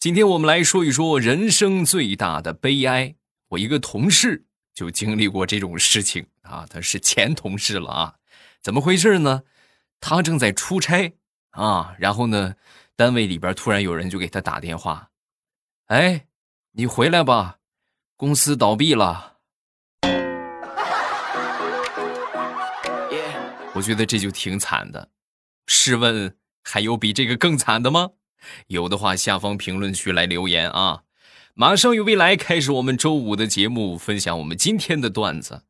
今天我们来说一说人生最大的悲哀。我一个同事就经历过这种事情啊，他是前同事了啊。怎么回事呢？他正在出差啊，然后呢，单位里边突然有人就给他打电话：“哎，你回来吧，公司倒闭了。”我觉得这就挺惨的。试问还有比这个更惨的吗？有的话，下方评论区来留言啊！马上与未来开始我们周五的节目，分享我们今天的段子。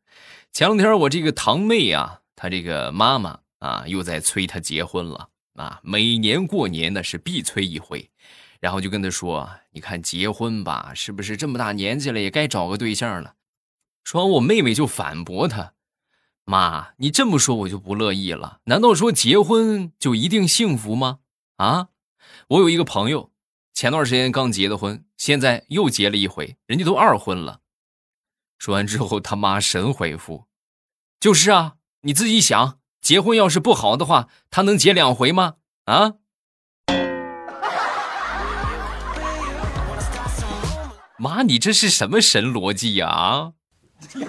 前两天我这个堂妹啊，她这个妈妈啊，又在催她结婚了啊。每年过年呢是必催一回，然后就跟她说：“你看结婚吧，是不是这么大年纪了，也该找个对象了？”说完，我妹妹就反驳她：“妈，你这么说我就不乐意了。难道说结婚就一定幸福吗？啊？”我有一个朋友，前段时间刚结的婚，现在又结了一回，人家都二婚了。说完之后，他妈神回复：“就是啊，你自己想，结婚要是不好的话，他能结两回吗？啊？” 妈，你这是什么神逻辑呀？啊？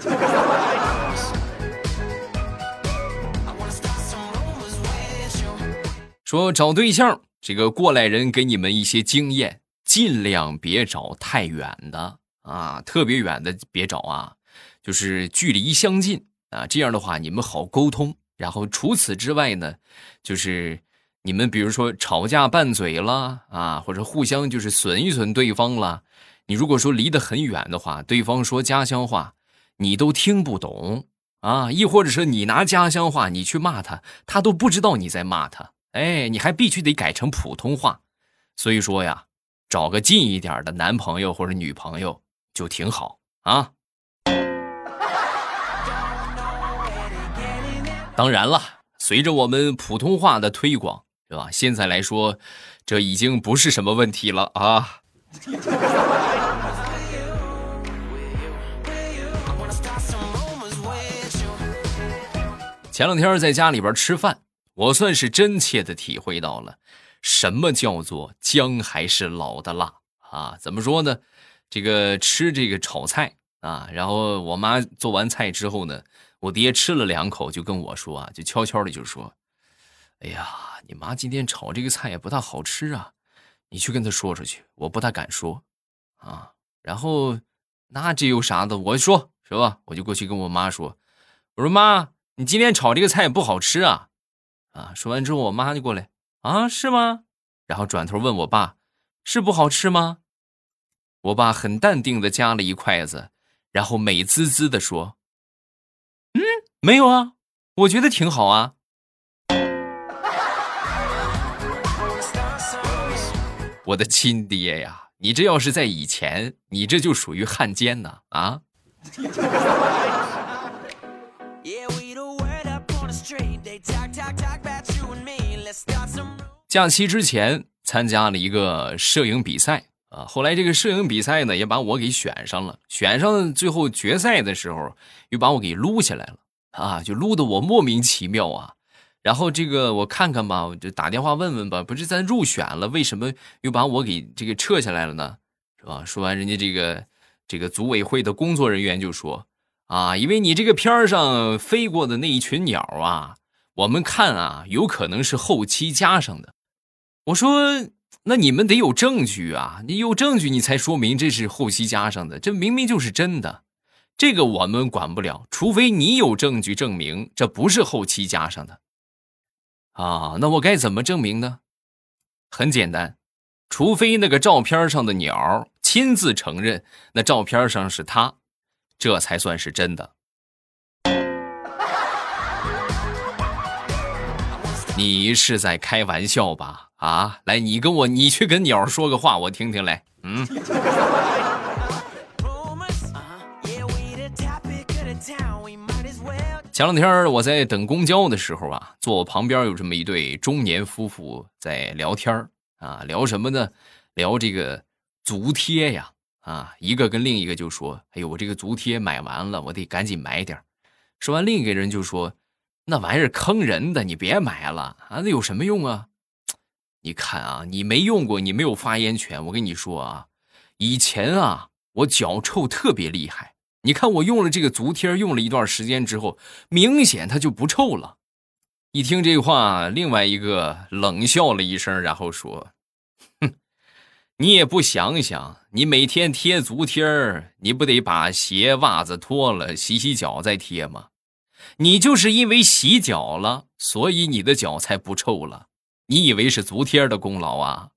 说找对象。这个过来人给你们一些经验，尽量别找太远的啊，特别远的别找啊，就是距离相近啊，这样的话你们好沟通。然后除此之外呢，就是你们比如说吵架拌嘴了啊，或者互相就是损一损对方了，你如果说离得很远的话，对方说家乡话，你都听不懂啊，亦或者是你拿家乡话你去骂他，他都不知道你在骂他。哎，你还必须得改成普通话，所以说呀，找个近一点的男朋友或者女朋友就挺好啊。当然了，随着我们普通话的推广，是吧？现在来说，这已经不是什么问题了啊。前两天在家里边吃饭。我算是真切的体会到了，什么叫做姜还是老的辣啊？怎么说呢？这个吃这个炒菜啊，然后我妈做完菜之后呢，我爹吃了两口就跟我说啊，就悄悄的就说：“哎呀，你妈今天炒这个菜也不大好吃啊，你去跟她说出去。”我不大敢说啊。然后那这有啥的？我说是吧？我就过去跟我妈说：“我说妈，你今天炒这个菜也不好吃啊。”啊！说完之后，我妈就过来啊，是吗？然后转头问我爸，是不好吃吗？我爸很淡定的夹了一筷子，然后美滋滋的说：“嗯，没有啊，我觉得挺好啊。”我的亲爹呀，你这要是在以前，你这就属于汉奸呐啊！假期之前参加了一个摄影比赛啊，后来这个摄影比赛呢也把我给选上了，选上最后决赛的时候又把我给撸下来了啊，就撸得我莫名其妙啊。然后这个我看看吧，我就打电话问问吧，不是咱入选了，为什么又把我给这个撤下来了呢？是吧？说完，人家这个这个组委会的工作人员就说啊，因为你这个片上飞过的那一群鸟啊，我们看啊，有可能是后期加上的。我说：“那你们得有证据啊！你有证据，你才说明这是后期加上的。这明明就是真的，这个我们管不了，除非你有证据证明这不是后期加上的。啊，那我该怎么证明呢？很简单，除非那个照片上的鸟亲自承认那照片上是他，这才算是真的。你是在开玩笑吧？”啊，来，你跟我，你去跟鸟说个话，我听听来。嗯。前两天我在等公交的时候啊，坐我旁边有这么一对中年夫妇在聊天啊，聊什么呢？聊这个足贴呀。啊，一个跟另一个就说：“哎呦，我这个足贴买完了，我得赶紧买点说完，另一个人就说：“那玩意儿坑人的，你别买了啊，那有什么用啊？”你看啊，你没用过，你没有发言权。我跟你说啊，以前啊，我脚臭特别厉害。你看我用了这个足贴，用了一段时间之后，明显它就不臭了。一听这话，另外一个冷笑了一声，然后说：“哼，你也不想想，你每天贴足贴你不得把鞋袜子脱了，洗洗脚再贴吗？你就是因为洗脚了，所以你的脚才不臭了。”你以为是足贴的功劳啊？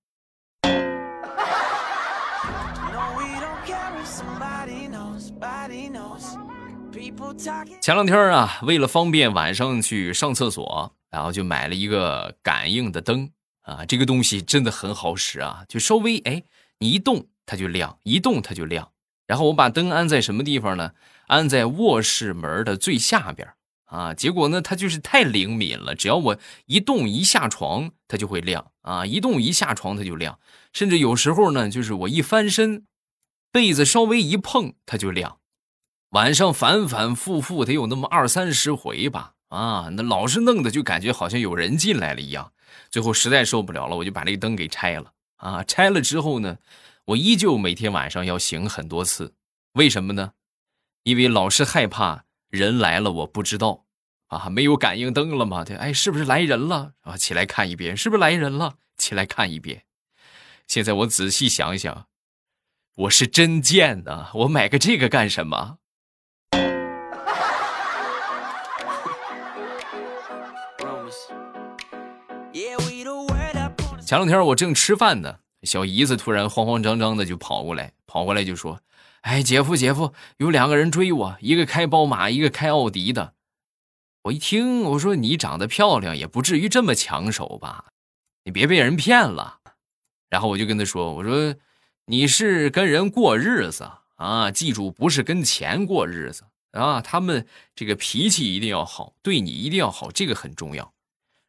前两天啊，为了方便晚上去上厕所，然后就买了一个感应的灯啊。这个东西真的很好使啊，就稍微哎，你一动它就亮，一动它就亮。然后我把灯安在什么地方呢？安在卧室门的最下边。啊，结果呢，它就是太灵敏了，只要我一动一下床，它就会亮。啊，一动一下床它就亮，甚至有时候呢，就是我一翻身，被子稍微一碰它就亮，晚上反反复复得有那么二三十回吧，啊，那老是弄的就感觉好像有人进来了一样，最后实在受不了了，我就把这灯给拆了。啊，拆了之后呢，我依旧每天晚上要醒很多次，为什么呢？因为老是害怕人来了我不知道。啊，没有感应灯了吗？对，哎，是不是来人了？啊，起来看一遍，是不是来人了？起来看一遍。现在我仔细想想，我是真贱呐！我买个这个干什么？前两天我正吃饭呢，小姨子突然慌慌张张的就跑过来，跑过来就说：“哎，姐夫，姐夫，有两个人追我，一个开宝马，一个开奥迪的。”我一听，我说你长得漂亮，也不至于这么抢手吧？你别被人骗了。然后我就跟他说：“我说你是跟人过日子啊，记住不是跟钱过日子啊。他们这个脾气一定要好，对你一定要好，这个很重要。”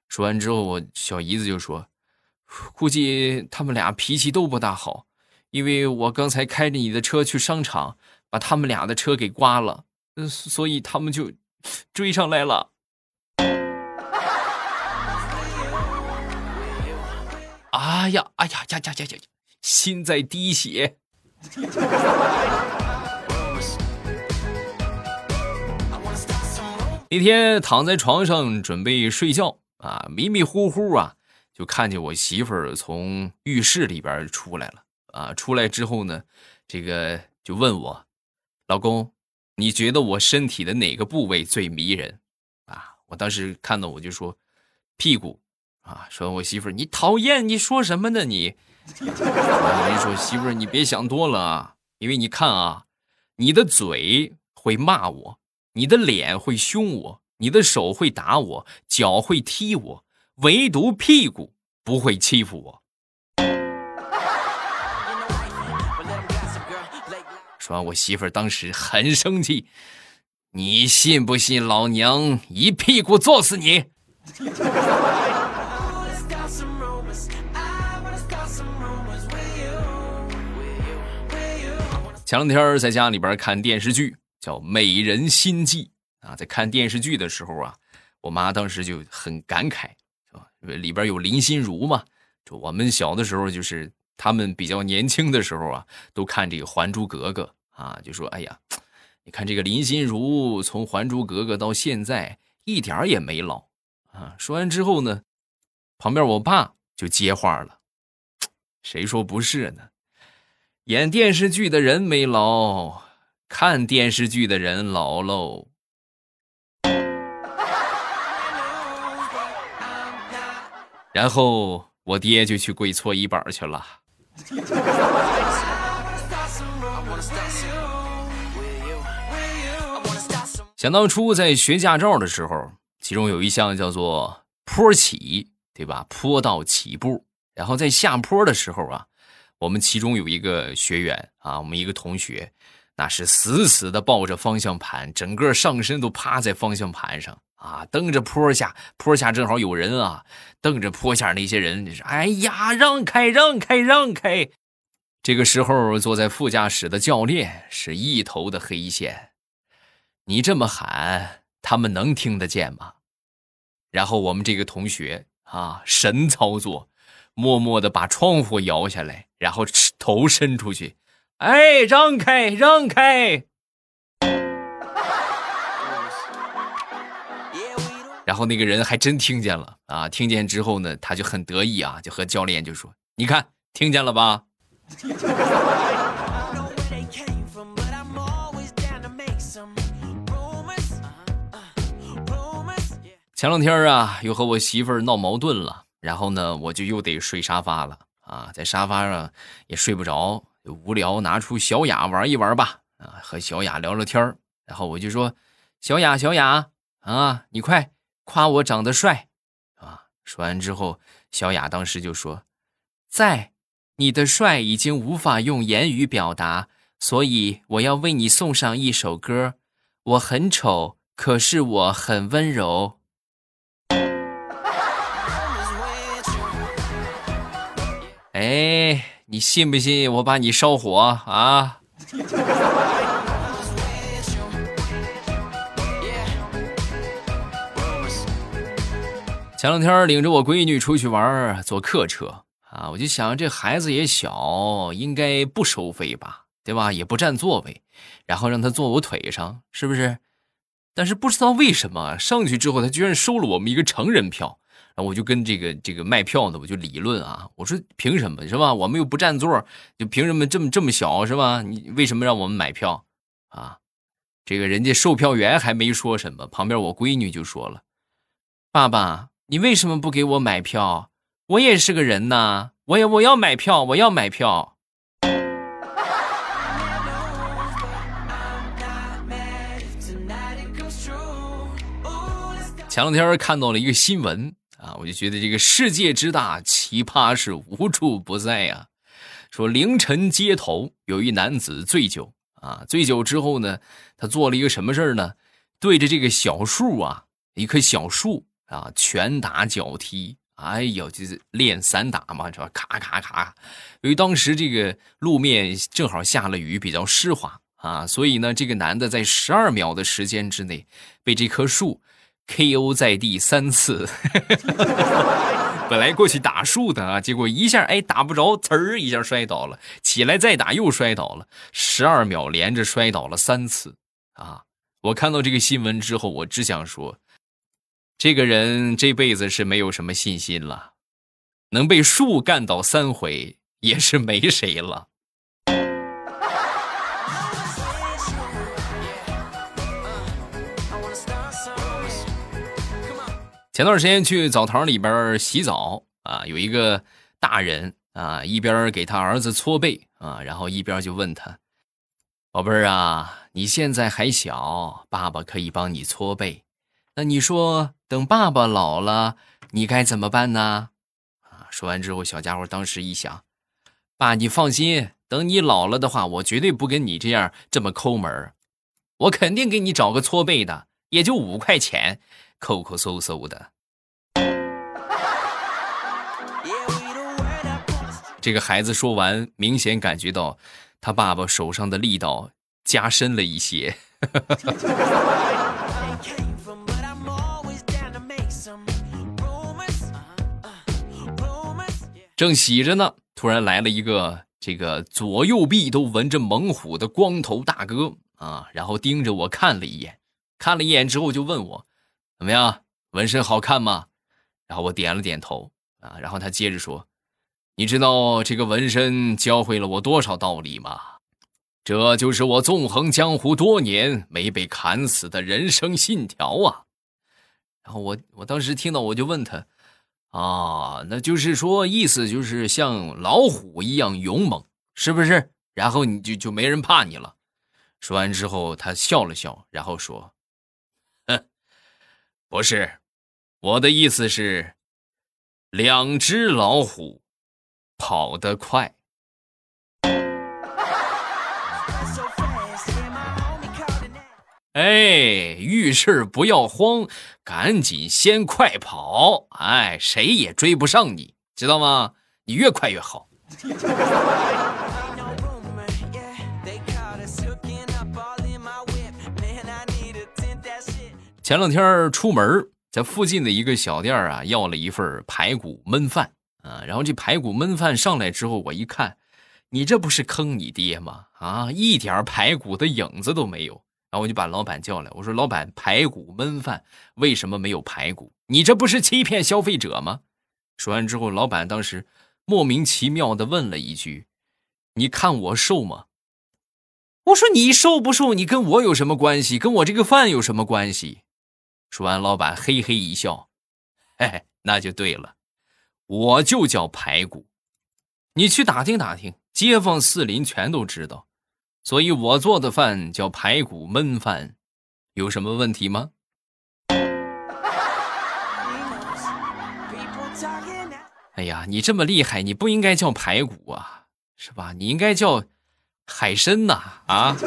说完之后，我小姨子就说：“ 估计他们俩脾气都不大好，因为我刚才开着你的车去商场，把他们俩的车给刮了，嗯，所以他们就。”追上来了！哎呀，哎呀呀呀呀呀！心在滴血。那天躺在床上准备睡觉啊，迷迷糊糊啊，就看见我媳妇儿从浴室里边出来了啊。出来之后呢，这个就问我，老公。你觉得我身体的哪个部位最迷人？啊！我当时看到我就说，屁股啊！说我媳妇儿，你讨厌，你说什么呢你？我跟你说，媳妇儿，你别想多了！因为你看啊，你的嘴会骂我，你的脸会凶我，你的手会打我，脚会踢我，唯独屁股不会欺负我。说，我媳妇儿当时很生气，你信不信老娘一屁股坐死你？前两天在家里边看电视剧，叫《美人心计》啊，在看电视剧的时候啊，我妈当时就很感慨，是吧？里边有林心如嘛，就我们小的时候就是。他们比较年轻的时候啊，都看这个《还珠格格》啊，就说：“哎呀，你看这个林心如从《还珠格格》到现在一点也没老啊。”说完之后呢，旁边我爸就接话了：“谁说不是呢？演电视剧的人没老，看电视剧的人老喽。”然后我爹就去跪搓衣板去了。想当初在学驾照的时候，其中有一项叫做坡起，对吧？坡道起步，然后在下坡的时候啊，我们其中有一个学员啊，我们一个同学，那是死死的抱着方向盘，整个上身都趴在方向盘上啊，蹬着坡下，坡下正好有人啊。瞪着坡下那些人，是哎呀，让开，让开，让开！这个时候，坐在副驾驶的教练是一头的黑线。你这么喊，他们能听得见吗？然后我们这个同学啊，神操作，默默的把窗户摇下来，然后头伸出去，哎，让开，让开。然后那个人还真听见了啊！听见之后呢，他就很得意啊，就和教练就说：“你看，听见了吧？” 前两天啊，又和我媳妇儿闹矛盾了，然后呢，我就又得睡沙发了啊，在沙发上也睡不着，无聊，拿出小雅玩一玩吧啊，和小雅聊聊天然后我就说：“小雅，小雅啊，你快。”夸我长得帅，啊！说完之后，小雅当时就说：“在，你的帅已经无法用言语表达，所以我要为你送上一首歌。我很丑，可是我很温柔。”哎，你信不信我把你烧火啊？前两天领着我闺女出去玩，坐客车啊，我就想这孩子也小，应该不收费吧，对吧？也不占座位，然后让他坐我腿上，是不是？但是不知道为什么上去之后，他居然收了我们一个成人票，然后我就跟这个这个卖票的我就理论啊，我说凭什么是吧？我们又不占座，就凭什么这么这么小是吧？你为什么让我们买票啊？这个人家售票员还没说什么，旁边我闺女就说了：“爸爸。”你为什么不给我买票？我也是个人呐，我也我要买票，我要买票。前两天看到了一个新闻啊，我就觉得这个世界之大，奇葩是无处不在呀。说凌晨街头有一男子醉酒啊，醉酒之后呢，他做了一个什么事儿呢？对着这个小树啊，一棵小树。啊，拳打脚踢，哎呦，就是练散打嘛，是吧？咔咔咔。由于当时这个路面正好下了雨，比较湿滑啊，所以呢，这个男的在十二秒的时间之内被这棵树 KO 在地三次。本来过去打树的啊，结果一下哎打不着，呲儿一下摔倒了，起来再打又摔倒了，十二秒连着摔倒了三次啊！我看到这个新闻之后，我只想说。这个人这辈子是没有什么信心了，能被树干倒三回也是没谁了。前段时间去澡堂里边洗澡啊，有一个大人啊，一边给他儿子搓背啊，然后一边就问他：“宝贝儿啊，你现在还小，爸爸可以帮你搓背。”那你说，等爸爸老了，你该怎么办呢？啊！说完之后，小家伙当时一想，爸，你放心，等你老了的话，我绝对不跟你这样这么抠门我肯定给你找个搓背的，也就五块钱，抠抠搜搜的。这个孩子说完，明显感觉到他爸爸手上的力道加深了一些。正洗着呢，突然来了一个这个左右臂都纹着猛虎的光头大哥啊，然后盯着我看了一眼，看了一眼之后就问我：“怎么样，纹身好看吗？”然后我点了点头啊，然后他接着说：“你知道这个纹身教会了我多少道理吗？这就是我纵横江湖多年没被砍死的人生信条啊！”然后我我当时听到我就问他。啊，那就是说，意思就是像老虎一样勇猛，是不是？然后你就就没人怕你了。说完之后，他笑了笑，然后说：“哼，不是，我的意思是，两只老虎跑得快。”哎，遇事不要慌，赶紧先快跑！哎，谁也追不上你，知道吗？你越快越好。前两天出门，在附近的一个小店啊，要了一份排骨焖饭啊。然后这排骨焖饭上来之后，我一看，你这不是坑你爹吗？啊，一点排骨的影子都没有。然后我就把老板叫来，我说：“老板，排骨焖饭为什么没有排骨？你这不是欺骗消费者吗？”说完之后，老板当时莫名其妙的问了一句：“你看我瘦吗？”我说：“你瘦不瘦？你跟我有什么关系？跟我这个饭有什么关系？”说完，老板嘿嘿一笑：“嘿嘿，那就对了，我就叫排骨，你去打听打听，街坊四邻全都知道，所以我做的饭叫排骨焖饭，有什么问题吗？”哎呀，你这么厉害，你不应该叫排骨啊，是吧？你应该叫海参呐，啊！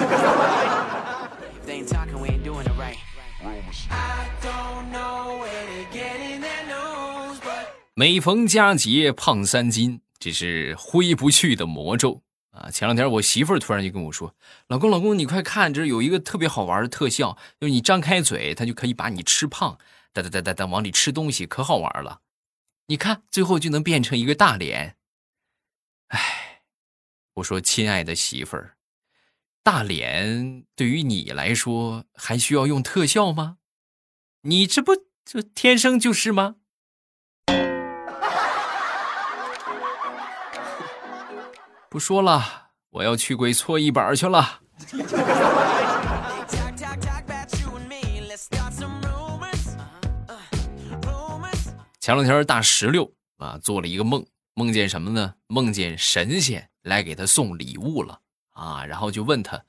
每逢佳节胖三斤，这是挥不去的魔咒啊！前两天我媳妇儿突然就跟我说：“老公，老公，你快看，这有一个特别好玩的特效，就是你张开嘴，它就可以把你吃胖，哒哒哒哒哒往里吃东西，可好玩了。”你看，最后就能变成一个大脸。哎，我说，亲爱的媳妇儿，大脸对于你来说还需要用特效吗？你这不就天生就是吗？不说了，我要去跪搓衣板去了。前两天大石榴啊做了一个梦，梦见什么呢？梦见神仙来给他送礼物了啊，然后就问他：“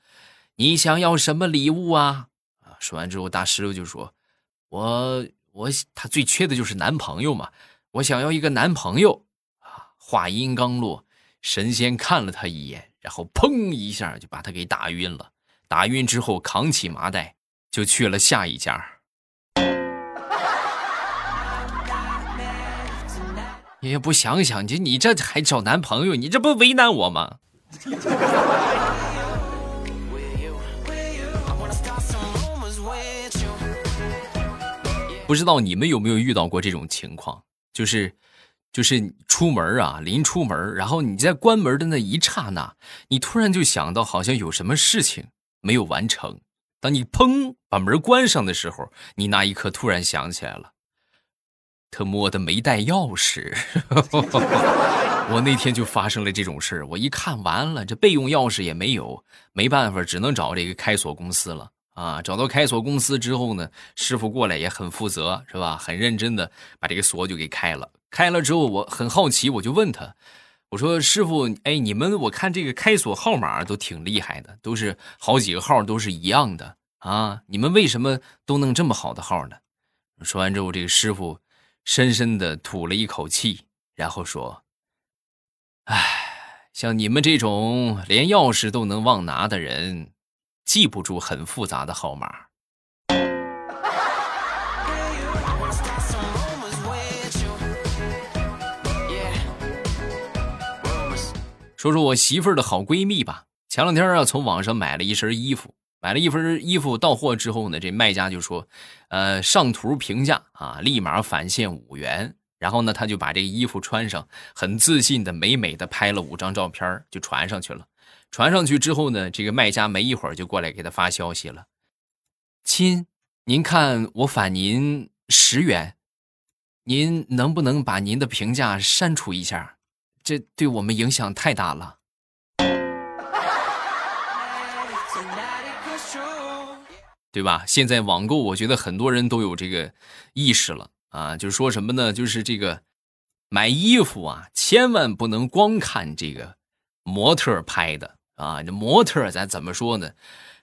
你想要什么礼物啊？”啊，说完之后，大石榴就说：“我我他最缺的就是男朋友嘛，我想要一个男朋友啊。”话音刚落，神仙看了他一眼，然后砰一下就把他给打晕了。打晕之后，扛起麻袋就去了下一家。你也不想想，你你这还找男朋友？你这不为难我吗？不知道你们有没有遇到过这种情况？就是，就是出门啊，临出门，然后你在关门的那一刹那，你突然就想到好像有什么事情没有完成。当你砰把门关上的时候，你那一刻突然想起来了。他摸的没带钥匙，我那天就发生了这种事我一看完了，这备用钥匙也没有，没办法，只能找这个开锁公司了啊！找到开锁公司之后呢，师傅过来也很负责，是吧？很认真的把这个锁就给开了。开了之后，我很好奇，我就问他，我说：“师傅，哎，你们我看这个开锁号码都挺厉害的，都是好几个号都是一样的啊，你们为什么都弄这么好的号呢？”说完之后，这个师傅。深深的吐了一口气，然后说：“哎，像你们这种连钥匙都能忘拿的人，记不住很复杂的号码。”说说我媳妇儿的好闺蜜吧。前两天啊，从网上买了一身衣服。买了一份衣服到货之后呢，这卖家就说：“呃，上图评价啊，立马返现五元。”然后呢，他就把这衣服穿上，很自信的、美美的拍了五张照片就传上去了。传上去之后呢，这个卖家没一会儿就过来给他发消息了：“亲，您看我返您十元，您能不能把您的评价删除一下？这对我们影响太大了。”对吧？现在网购，我觉得很多人都有这个意识了啊，就是说什么呢？就是这个买衣服啊，千万不能光看这个模特拍的啊。这模特咱怎么说呢？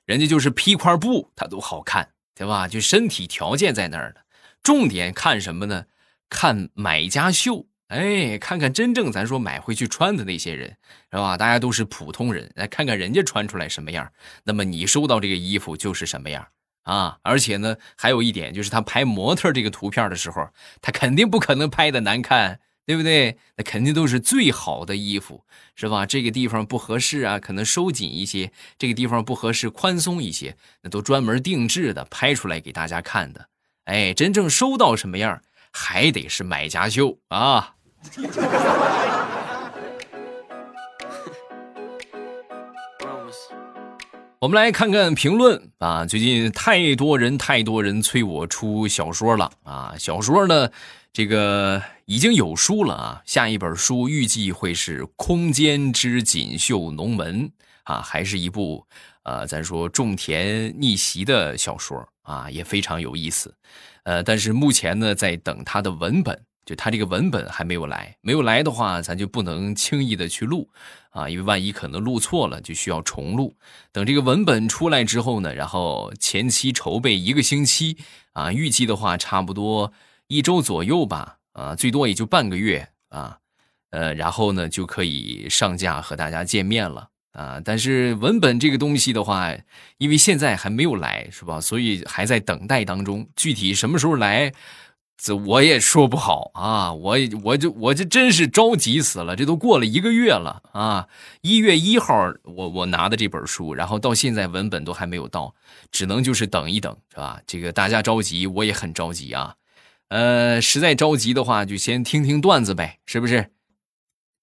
人家就是披块布，他都好看，对吧？就身体条件在那儿的。重点看什么呢？看买家秀，哎，看看真正咱说买回去穿的那些人，是吧？大家都是普通人，来看看人家穿出来什么样，那么你收到这个衣服就是什么样。啊，而且呢，还有一点就是他拍模特这个图片的时候，他肯定不可能拍的难看，对不对？那肯定都是最好的衣服，是吧？这个地方不合适啊，可能收紧一些；这个地方不合适，宽松一些，那都专门定制的，拍出来给大家看的。哎，真正收到什么样，还得是买家秀啊。我们来看看评论啊！最近太多人太多人催我出小说了啊！小说呢，这个已经有书了啊！下一本书预计会是《空间之锦绣龙门》啊，还是一部呃，咱说种田逆袭的小说啊，也非常有意思。呃，但是目前呢，在等它的文本。就他这个文本还没有来，没有来的话，咱就不能轻易的去录啊，因为万一可能录错了，就需要重录。等这个文本出来之后呢，然后前期筹备一个星期啊，预计的话差不多一周左右吧，啊，最多也就半个月啊，呃，然后呢就可以上架和大家见面了啊。但是文本这个东西的话，因为现在还没有来，是吧？所以还在等待当中，具体什么时候来？这我也说不好啊，我我就我就真是着急死了，这都过了一个月了啊！一月一号我我拿的这本书，然后到现在文本都还没有到，只能就是等一等，是吧？这个大家着急，我也很着急啊。呃，实在着急的话，就先听听段子呗，是不是？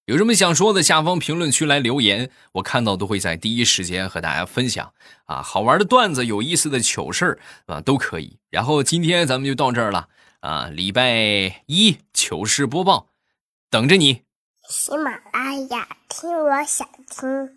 有什么想说的，下方评论区来留言，我看到都会在第一时间和大家分享啊。好玩的段子、有意思的糗事啊，都可以。然后今天咱们就到这儿了。啊，礼拜一糗事播报，等着你。喜马拉雅，听我想听。